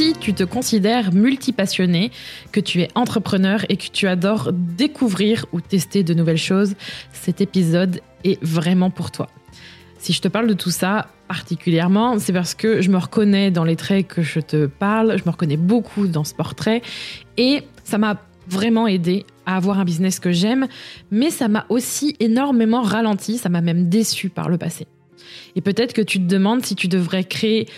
Si tu te considères multipassionné, que tu es entrepreneur et que tu adores découvrir ou tester de nouvelles choses, cet épisode est vraiment pour toi. Si je te parle de tout ça particulièrement, c'est parce que je me reconnais dans les traits que je te parle, je me reconnais beaucoup dans ce portrait et ça m'a vraiment aidé à avoir un business que j'aime, mais ça m'a aussi énormément ralenti, ça m'a même déçu par le passé. Et peut-être que tu te demandes si tu devrais créer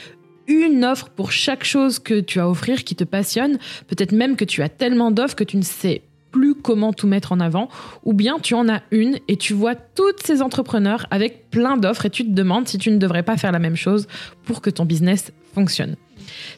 une offre pour chaque chose que tu as à offrir qui te passionne, peut-être même que tu as tellement d'offres que tu ne sais plus comment tout mettre en avant, ou bien tu en as une et tu vois toutes ces entrepreneurs avec plein d'offres et tu te demandes si tu ne devrais pas faire la même chose pour que ton business fonctionne.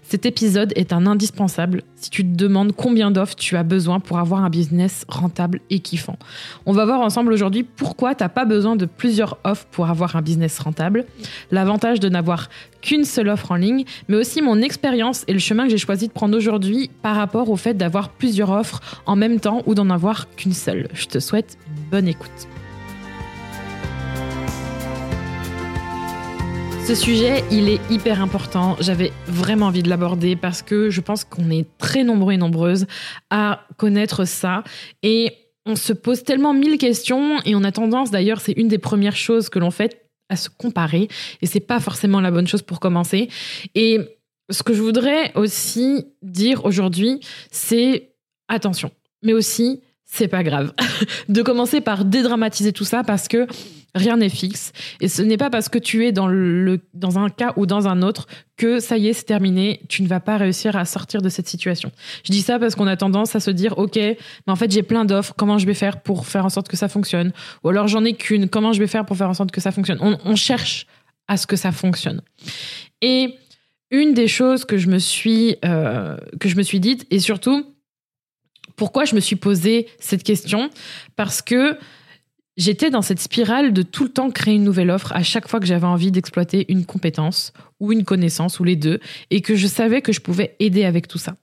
Cet épisode est un indispensable si tu te demandes combien d'offres tu as besoin pour avoir un business rentable et kiffant. On va voir ensemble aujourd'hui pourquoi tu n'as pas besoin de plusieurs offres pour avoir un business rentable, l'avantage de n'avoir qu'une seule offre en ligne, mais aussi mon expérience et le chemin que j'ai choisi de prendre aujourd'hui par rapport au fait d'avoir plusieurs offres en même temps ou d'en avoir qu'une seule. Je te souhaite une bonne écoute. Ce sujet, il est hyper important. J'avais vraiment envie de l'aborder parce que je pense qu'on est très nombreux et nombreuses à connaître ça. Et on se pose tellement mille questions et on a tendance, d'ailleurs, c'est une des premières choses que l'on fait, à se comparer. Et c'est pas forcément la bonne chose pour commencer. Et ce que je voudrais aussi dire aujourd'hui, c'est attention, mais aussi c'est pas grave. de commencer par dédramatiser tout ça parce que rien n'est fixe. Et ce n'est pas parce que tu es dans, le, dans un cas ou dans un autre que ça y est, c'est terminé, tu ne vas pas réussir à sortir de cette situation. Je dis ça parce qu'on a tendance à se dire, OK, mais en fait, j'ai plein d'offres, comment je vais faire pour faire en sorte que ça fonctionne? Ou alors, j'en ai qu'une, comment je vais faire pour faire en sorte que ça fonctionne? On, cherche à ce que ça fonctionne. Et une des choses que je me suis, euh, suis dite, et surtout, pourquoi je me suis posé cette question? Parce que j'étais dans cette spirale de tout le temps créer une nouvelle offre à chaque fois que j'avais envie d'exploiter une compétence ou une connaissance ou les deux et que je savais que je pouvais aider avec tout ça.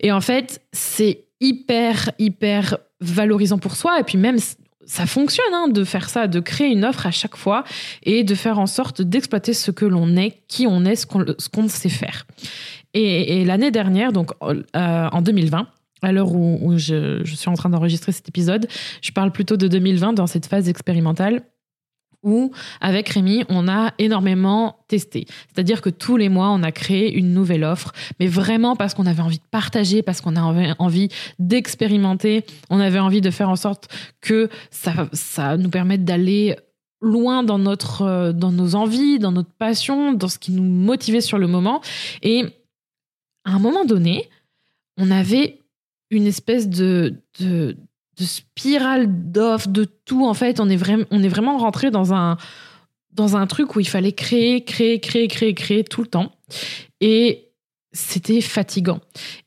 Et en fait, c'est hyper, hyper valorisant pour soi et puis même ça fonctionne hein, de faire ça, de créer une offre à chaque fois et de faire en sorte d'exploiter ce que l'on est, qui on est, ce qu'on sait faire. Et, l'année dernière, donc euh, en 2020, à l'heure où, je, suis en train d'enregistrer cet épisode, je parle plutôt de 2020 dans cette phase expérimentale où, avec Rémi, on a énormément testé. C'est-à-dire que tous les mois, on a créé une nouvelle offre, mais vraiment parce qu'on avait envie de partager, parce qu'on avait envie d'expérimenter, on avait envie de faire en sorte que ça, ça nous permette d'aller loin dans, notre, dans nos envies, dans notre passion, dans ce qui nous motivait sur le moment. Et à un moment donné, on avait une espèce de, de, spirale d'offres, de tout. En fait, on est, vraiment on est vraiment rentré dans un, dans un truc où il fallait créer, créer, créer, créer, créer tout le temps. Et c'était fatigant.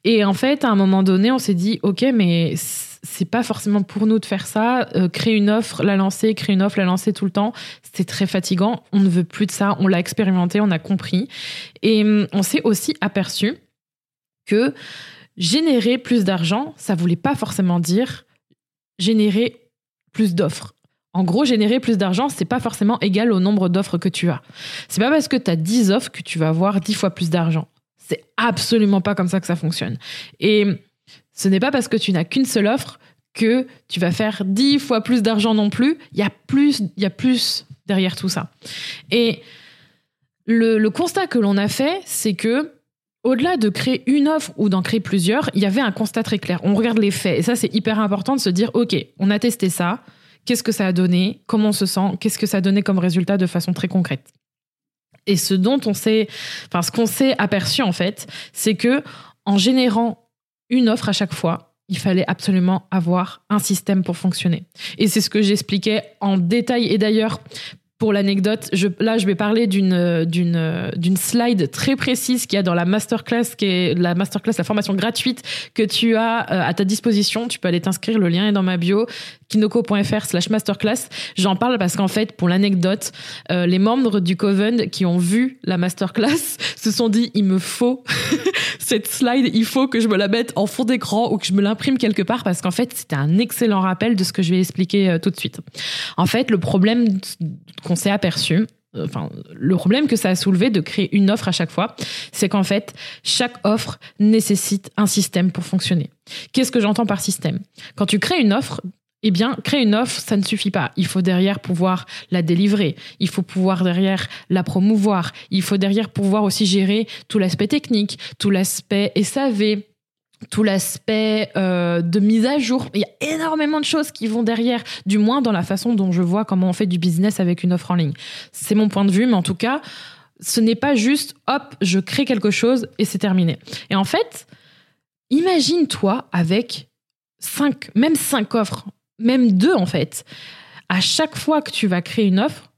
Et en fait, à un moment donné, on s'est dit, OK, mais c'est pas forcément pour nous de faire ça. Euh, créer une offre, la lancer, créer une offre, la lancer tout le temps, c'était très fatigant. On ne veut plus de ça. On l'a expérimenté, on a compris. Et hum, on s'est aussi aperçu que générer plus d'argent, ça voulait pas forcément dire générer plus d'offres. En gros, générer plus d'argent, c'est pas forcément égal au nombre d'offres que tu as. C'est pas parce que tu as 10 offres que tu vas avoir 10 fois plus d'argent. C'est absolument pas comme ça que ça fonctionne. Et ce n'est pas parce que tu n'as qu'une seule offre que tu vas faire 10 fois plus d'argent non plus. Il y a plus, il y a plus derrière tout ça. Et le, le constat que l'on a fait, c'est que au-delà de créer une offre ou d'en créer plusieurs, il y avait un constat très clair. On regarde les faits. Et ça, c'est hyper important de se dire, OK, on a testé ça. Qu'est-ce que ça a donné? Comment on se sent? Qu'est-ce que ça a donné comme résultat de façon très concrète? Et ce dont on s'est, enfin, qu'on s'est aperçu, en fait, c'est que en générant une offre à chaque fois, il fallait absolument avoir un système pour fonctionner. Et c'est ce que j'expliquais en détail. Et d'ailleurs, pour l'anecdote, je, là, je vais parler d'une, d'une, d'une slide très précise qu'il y a dans la masterclass, qui est la masterclass, la formation gratuite que tu as euh, à ta disposition. Tu peux aller t'inscrire, le lien est dans ma bio, kinoko.fr slash masterclass. J'en parle parce qu'en fait, pour l'anecdote, euh, les membres du Coven qui ont vu la masterclass se sont dit, il me faut cette slide, il faut que je me la mette en fond d'écran ou que je me l'imprime quelque part parce qu'en fait, c'était un excellent rappel de ce que je vais expliquer euh, tout de suite. En fait, le problème qu'on s'est aperçu, euh, enfin, le problème que ça a soulevé de créer une offre à chaque fois, c'est qu'en fait, chaque offre nécessite un système pour fonctionner. Qu'est-ce que j'entends par système? Quand tu crées une offre, eh bien, créer une offre, ça ne suffit pas. Il faut derrière pouvoir la délivrer. Il faut pouvoir derrière la promouvoir. Il faut derrière pouvoir aussi gérer tout l'aspect technique, tout l'aspect SAV, tout l'aspect euh, de mise à jour. Il y a énormément de choses qui vont derrière, du moins dans la façon dont je vois comment on fait du business avec une offre en ligne. C'est mon point de vue, mais en tout cas, ce n'est pas juste, hop, je crée quelque chose et c'est terminé. Et en fait, imagine-toi avec cinq, même cinq offres, même deux en fait. À chaque fois que tu vas créer une offre,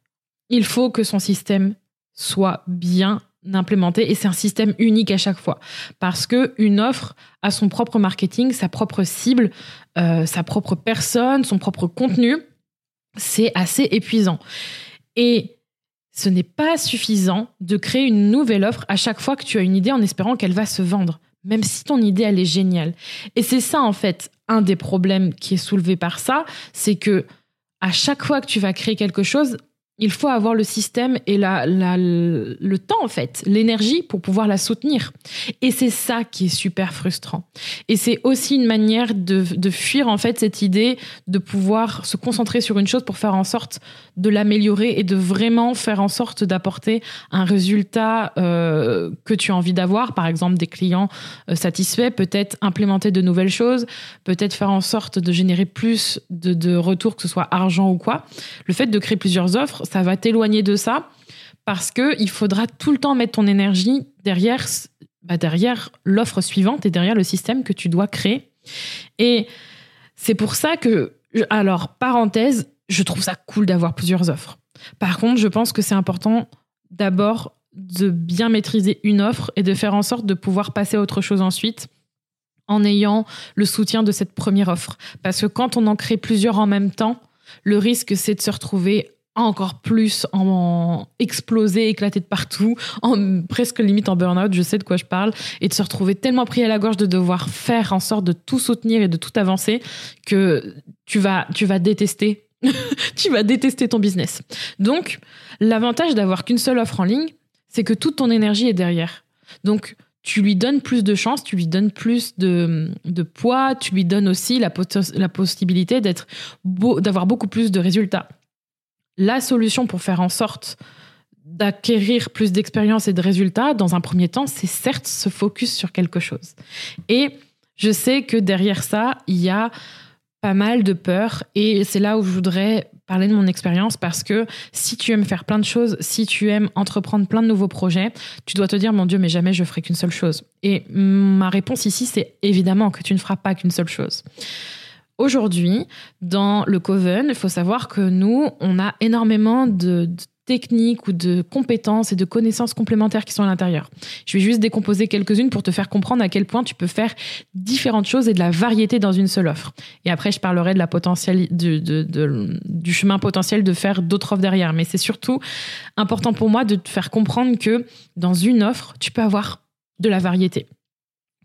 il faut que son système soit bien d'implémenter et c'est un système unique à chaque fois parce que une offre a son propre marketing, sa propre cible, euh, sa propre personne, son propre contenu. C'est assez épuisant. Et ce n'est pas suffisant de créer une nouvelle offre à chaque fois que tu as une idée en espérant qu'elle va se vendre, même si ton idée elle est géniale. Et c'est ça en fait un des problèmes qui est soulevé par ça, c'est que à chaque fois que tu vas créer quelque chose, il faut avoir le système et la, le temps, en fait, l'énergie pour pouvoir la soutenir. Et c'est ça qui est super frustrant. Et c'est aussi une manière de, de, fuir, en fait, cette idée de pouvoir se concentrer sur une chose pour faire en sorte de l'améliorer et de vraiment faire en sorte d'apporter un résultat euh, que tu as envie d'avoir. Par exemple, des clients euh, satisfaits, peut-être implémenter de nouvelles choses, peut-être faire en sorte de générer plus de, de retours, que ce soit argent ou quoi. Le fait de créer plusieurs offres, ça va t'éloigner de ça parce que il faudra tout le temps mettre ton énergie derrière, bah derrière l'offre suivante et derrière le système que tu dois créer. Et c'est pour ça que, alors, parenthèse, je trouve ça cool d'avoir plusieurs offres. Par contre, je pense que c'est important d'abord de bien maîtriser une offre et de faire en sorte de pouvoir passer à autre chose ensuite en ayant le soutien de cette première offre. Parce que quand on en crée plusieurs en même temps, le risque, c'est de se retrouver encore plus en, exploser, éclater de partout, en presque limite en burn-out, je sais de quoi je parle, et de se retrouver tellement pris à la gorge de devoir faire en sorte de tout soutenir et de tout avancer que tu vas, tu vas détester. tu vas détester ton business. Donc, l'avantage d'avoir qu'une seule offre en ligne, c'est que toute ton énergie est derrière. Donc, tu lui donnes plus de chance, tu lui donnes plus de, poids, tu lui donnes aussi la, la possibilité d'être d'avoir beaucoup plus de résultats la solution pour faire en sorte d'acquérir plus d'expérience et de résultats, dans un premier temps, c'est certes se focus sur quelque chose. Et je sais que derrière ça, il y a pas mal de peur et c'est là où je voudrais parler de mon expérience parce que si tu aimes faire plein de choses, si tu aimes entreprendre plein de nouveaux projets, tu dois te dire mon Dieu, mais jamais je ferai qu'une seule chose. Et ma réponse ici, c'est évidemment que tu ne feras pas qu'une seule chose. Aujourd'hui, dans le Coven, il faut savoir que nous, on a énormément de, techniques ou de compétences et de connaissances complémentaires qui sont à l'intérieur. Je vais juste décomposer quelques-unes pour te faire comprendre à quel point tu peux faire différentes choses et de la variété dans une seule offre. Et après, je parlerai de la potentiel, du, du chemin potentiel de faire d'autres offres derrière. Mais c'est surtout important pour moi de te faire comprendre que dans une offre, tu peux avoir de la variété.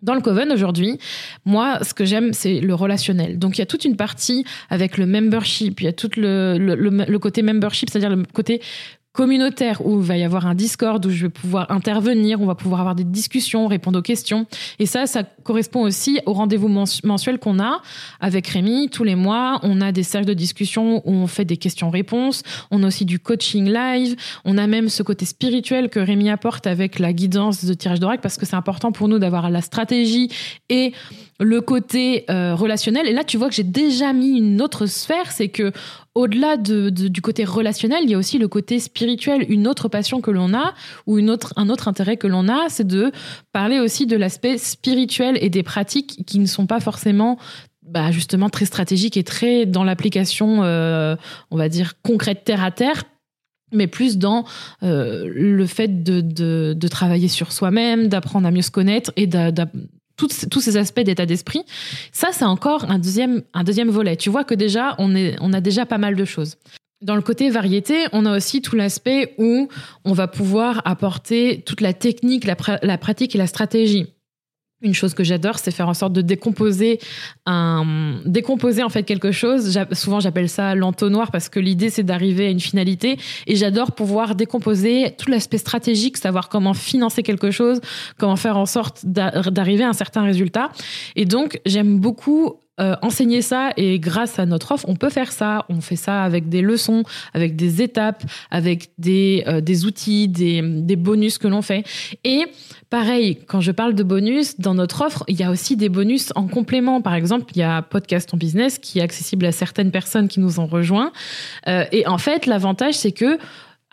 Dans le Coven aujourd'hui, moi, ce que j'aime, c'est le relationnel. Donc, il y a toute une partie avec le membership, il y a tout le, le, le côté membership, c'est-à-dire le côté communautaire où il va y avoir un Discord où je vais pouvoir intervenir, on va pouvoir avoir des discussions, répondre aux questions. Et ça, ça correspond aussi au rendez-vous mensuel qu'on a avec Rémi tous les mois. On a des cercles de discussion où on fait des questions-réponses. On a aussi du coaching live. On a même ce côté spirituel que Rémi apporte avec la guidance de tirage d'oracle parce que c'est important pour nous d'avoir la stratégie et le côté euh, relationnel. Et là, tu vois que j'ai déjà mis une autre sphère, c'est que au-delà de, du côté relationnel, il y a aussi le côté spirituel, une autre passion que l'on a ou autre, un autre intérêt que l'on a, c'est de parler aussi de l'aspect spirituel et des pratiques qui ne sont pas forcément bah, justement très stratégiques et très dans l'application, euh, on va dire concrète terre à terre mais plus dans euh, le fait de, de, travailler sur soi-même, d'apprendre à mieux se connaître et de, tous ces aspects d'état d'esprit. Ça, c'est encore un deuxième, un deuxième volet. Tu vois que déjà, on, est, on a déjà pas mal de choses. Dans le côté variété, on a aussi tout l'aspect où on va pouvoir apporter toute la technique, la pratique et la stratégie. Une chose que j'adore, c'est faire en sorte de décomposer un, décomposer en fait quelque chose. Souvent, j'appelle ça l'entonnoir parce que l'idée c'est d'arriver à une finalité. Et j'adore pouvoir décomposer tout l'aspect stratégique, savoir comment financer quelque chose, comment faire en sorte d'arriver à un certain résultat. Et donc, j'aime beaucoup euh, enseigner ça et grâce à notre offre, on peut faire ça. On fait ça avec des leçons, avec des étapes, avec des, euh, des outils, des, des bonus que l'on fait. Et pareil, quand je parle de bonus, dans notre offre, il y a aussi des bonus en complément. Par exemple, il y a Podcast en Business qui est accessible à certaines personnes qui nous ont rejoints. Euh, et en fait, l'avantage, c'est que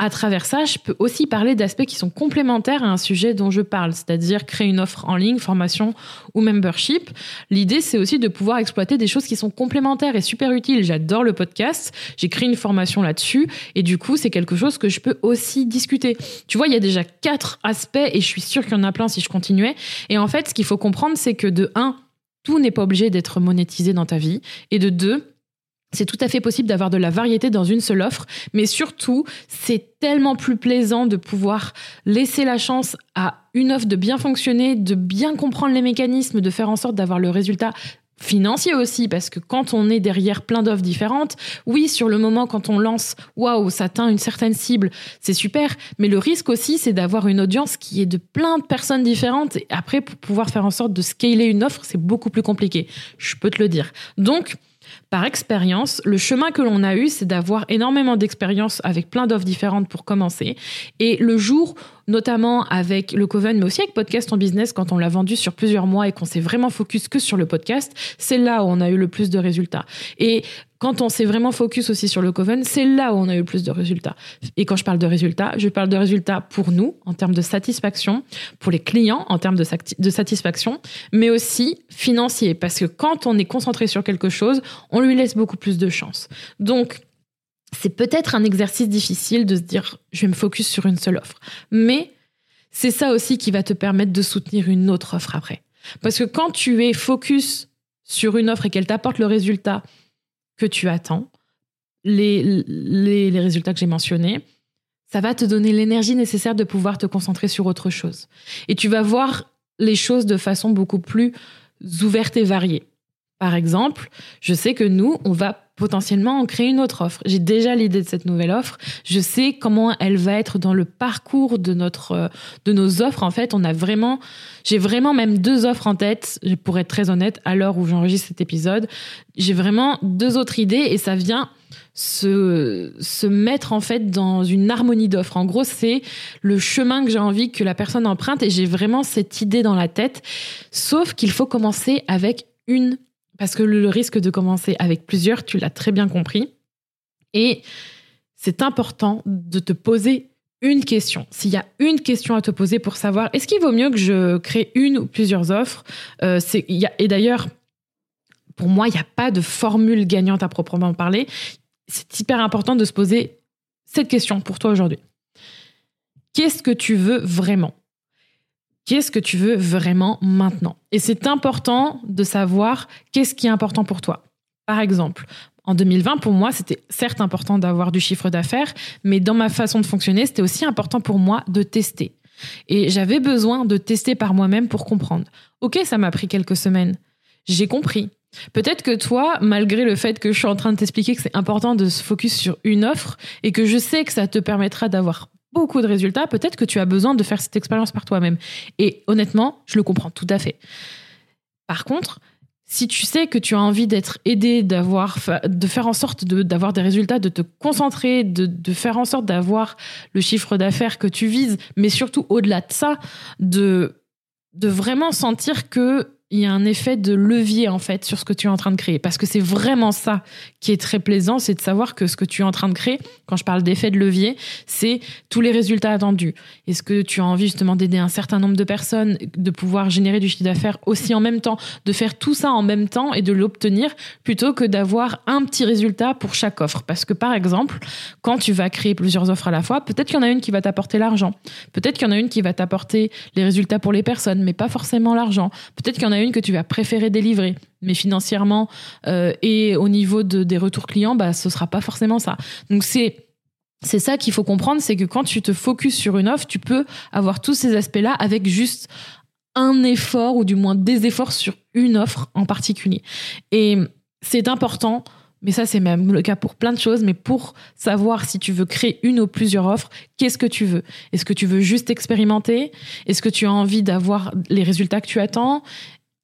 à travers ça, je peux aussi parler d'aspects qui sont complémentaires à un sujet dont je parle, c'est-à-dire créer une offre en ligne, formation ou membership. L'idée, c'est aussi de pouvoir exploiter des choses qui sont complémentaires et super utiles. J'adore le podcast, j'ai créé une formation là-dessus et du coup, c'est quelque chose que je peux aussi discuter. Tu vois, il y a déjà quatre aspects et je suis sûre qu'il y en a plein si je continuais. Et en fait, ce qu'il faut comprendre, c'est que de un, tout n'est pas obligé d'être monétisé dans ta vie et de deux, c'est tout à fait possible d'avoir de la variété dans une seule offre, mais surtout, c'est tellement plus plaisant de pouvoir laisser la chance à une offre de bien fonctionner, de bien comprendre les mécanismes, de faire en sorte d'avoir le résultat financier aussi, parce que quand on est derrière plein d'offres différentes, oui, sur le moment, quand on lance, waouh, ça atteint une certaine cible, c'est super, mais le risque aussi, c'est d'avoir une audience qui est de plein de personnes différentes, et après, pour pouvoir faire en sorte de scaler une offre, c'est beaucoup plus compliqué, je peux te le dire. Donc, par expérience, le chemin que l'on a eu, c'est d'avoir énormément d'expérience avec plein d'offres différentes pour commencer. Et le jour, notamment avec le Coven, mais aussi avec Podcast en Business, quand on l'a vendu sur plusieurs mois et qu'on s'est vraiment focus que sur le podcast, c'est là où on a eu le plus de résultats. Et quand on s'est vraiment focus aussi sur le Coven, c'est là où on a eu le plus de résultats. Et quand je parle de résultats, je parle de résultats pour nous, en termes de satisfaction, pour les clients, en termes de, satisfaction, mais aussi financier. Parce que quand on est concentré sur quelque chose, on lui laisse beaucoup plus de chance. Donc, c'est peut-être un exercice difficile de se dire, je vais me focus sur une seule offre. Mais c'est ça aussi qui va te permettre de soutenir une autre offre après. Parce que quand tu es focus sur une offre et qu'elle t'apporte le résultat tu attends, les, les, résultats que j'ai mentionnés, ça va te donner l'énergie nécessaire de pouvoir te concentrer sur autre chose. Et tu vas voir les choses de façon beaucoup plus ouverte et variée. Par exemple, je sais que nous, on va potentiellement en créer une autre offre. J'ai déjà l'idée de cette nouvelle offre. Je sais comment elle va être dans le parcours de notre euh, de nos offres. En fait, on a vraiment, j'ai vraiment même deux offres en tête. Pour être très honnête, à l'heure où j'enregistre cet épisode, j'ai vraiment deux autres idées et ça vient se, se mettre en fait dans une harmonie d'offres. En gros, c'est le chemin que j'ai envie que la personne emprunte et j'ai vraiment cette idée dans la tête. Sauf qu'il faut commencer avec une parce que le risque de commencer avec plusieurs, tu l'as très bien compris. Et c'est important de te poser une question. S'il y a une question à te poser pour savoir, est-ce qu'il vaut mieux que je crée une ou plusieurs offres euh, Et d'ailleurs, pour moi, il n'y a pas de formule gagnante à proprement parler. C'est hyper important de se poser cette question pour toi aujourd'hui. Qu'est-ce que tu veux vraiment? Qu'est-ce que tu veux vraiment maintenant? Et c'est important de savoir qu'est-ce qui est important pour toi. Par exemple, en 2020, pour moi, c'était certes important d'avoir du chiffre d'affaires, mais dans ma façon de fonctionner, c'était aussi important pour moi de tester. Et j'avais besoin de tester par moi-même pour comprendre. Ok, ça m'a pris quelques semaines. J'ai compris. Peut-être que toi, malgré le fait que je suis en train de t'expliquer que c'est important de se focus sur une offre et que je sais que ça te permettra d'avoir beaucoup de résultats, peut-être que tu as besoin de faire cette expérience par toi-même. Et honnêtement, je le comprends tout à fait. Par contre, si tu sais que tu as envie d'être aidé, d'avoir, de faire en sorte d'avoir des résultats, de te concentrer, de, de faire en sorte d'avoir le chiffre d'affaires que tu vises, mais surtout au-delà de ça, de, de vraiment sentir que il y a un effet de levier en fait sur ce que tu es en train de créer. Parce que c'est vraiment ça qui est très plaisant c'est de savoir que ce que tu es en train de créer quand je parle d'effet de levier c'est tous les résultats attendus. Est-ce que tu as envie justement d'aider un certain nombre de personnes de pouvoir générer du chiffre d'affaires aussi en même temps de faire tout ça en même temps et de l'obtenir plutôt que d'avoir un petit résultat pour chaque offre? Parce que par exemple quand tu vas créer plusieurs offres à la fois peut-être qu'il y en a une qui va t'apporter l'argent. Peut-être qu'il y en a une qui va t'apporter les résultats pour les personnes mais pas forcément l'argent. Peut-être qu'il y en une que tu vas préférer délivrer. Mais financièrement euh, et au niveau de, des retours clients, bah, ce sera pas forcément ça. Donc c'est c'est ça qu'il faut comprendre, c'est que quand tu te focuses sur une offre, tu peux avoir tous ces aspects-là avec juste un effort ou du moins des efforts sur une offre en particulier. Et c'est important mais ça, c'est même le cas pour plein de choses. Mais pour savoir si tu veux créer une ou plusieurs offres, qu'est-ce que tu veux? Est-ce que tu veux juste expérimenter? Est-ce que tu as envie d'avoir les résultats que tu attends?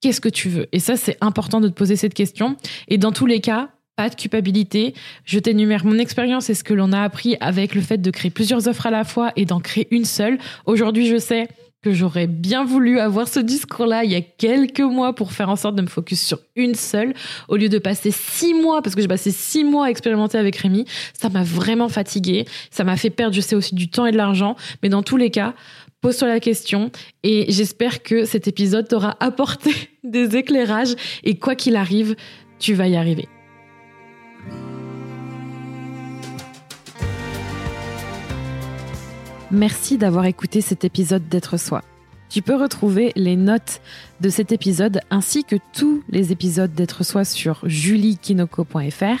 Qu'est-ce que tu veux? Et ça, c'est important de te poser cette question. Et dans tous les cas, pas de culpabilité. Je t'énumère mon expérience et ce que l'on a appris avec le fait de créer plusieurs offres à la fois et d'en créer une seule. Aujourd'hui, je sais que j'aurais bien voulu avoir ce discours-là il y a quelques mois pour faire en sorte de me focus sur une seule, au lieu de passer six mois, parce que j'ai passé six mois à expérimenter avec Rémi. Ça m'a vraiment fatiguée. Ça m'a fait perdre, je sais aussi, du temps et de l'argent. Mais dans tous les cas, pose-toi la question et j'espère que cet épisode t'aura apporté des éclairages et quoi qu'il arrive, tu vas y arriver. Merci d'avoir écouté cet épisode d'être soi. Tu peux retrouver les notes de cet épisode ainsi que tous les épisodes d'être soi sur juliekinoko.fr.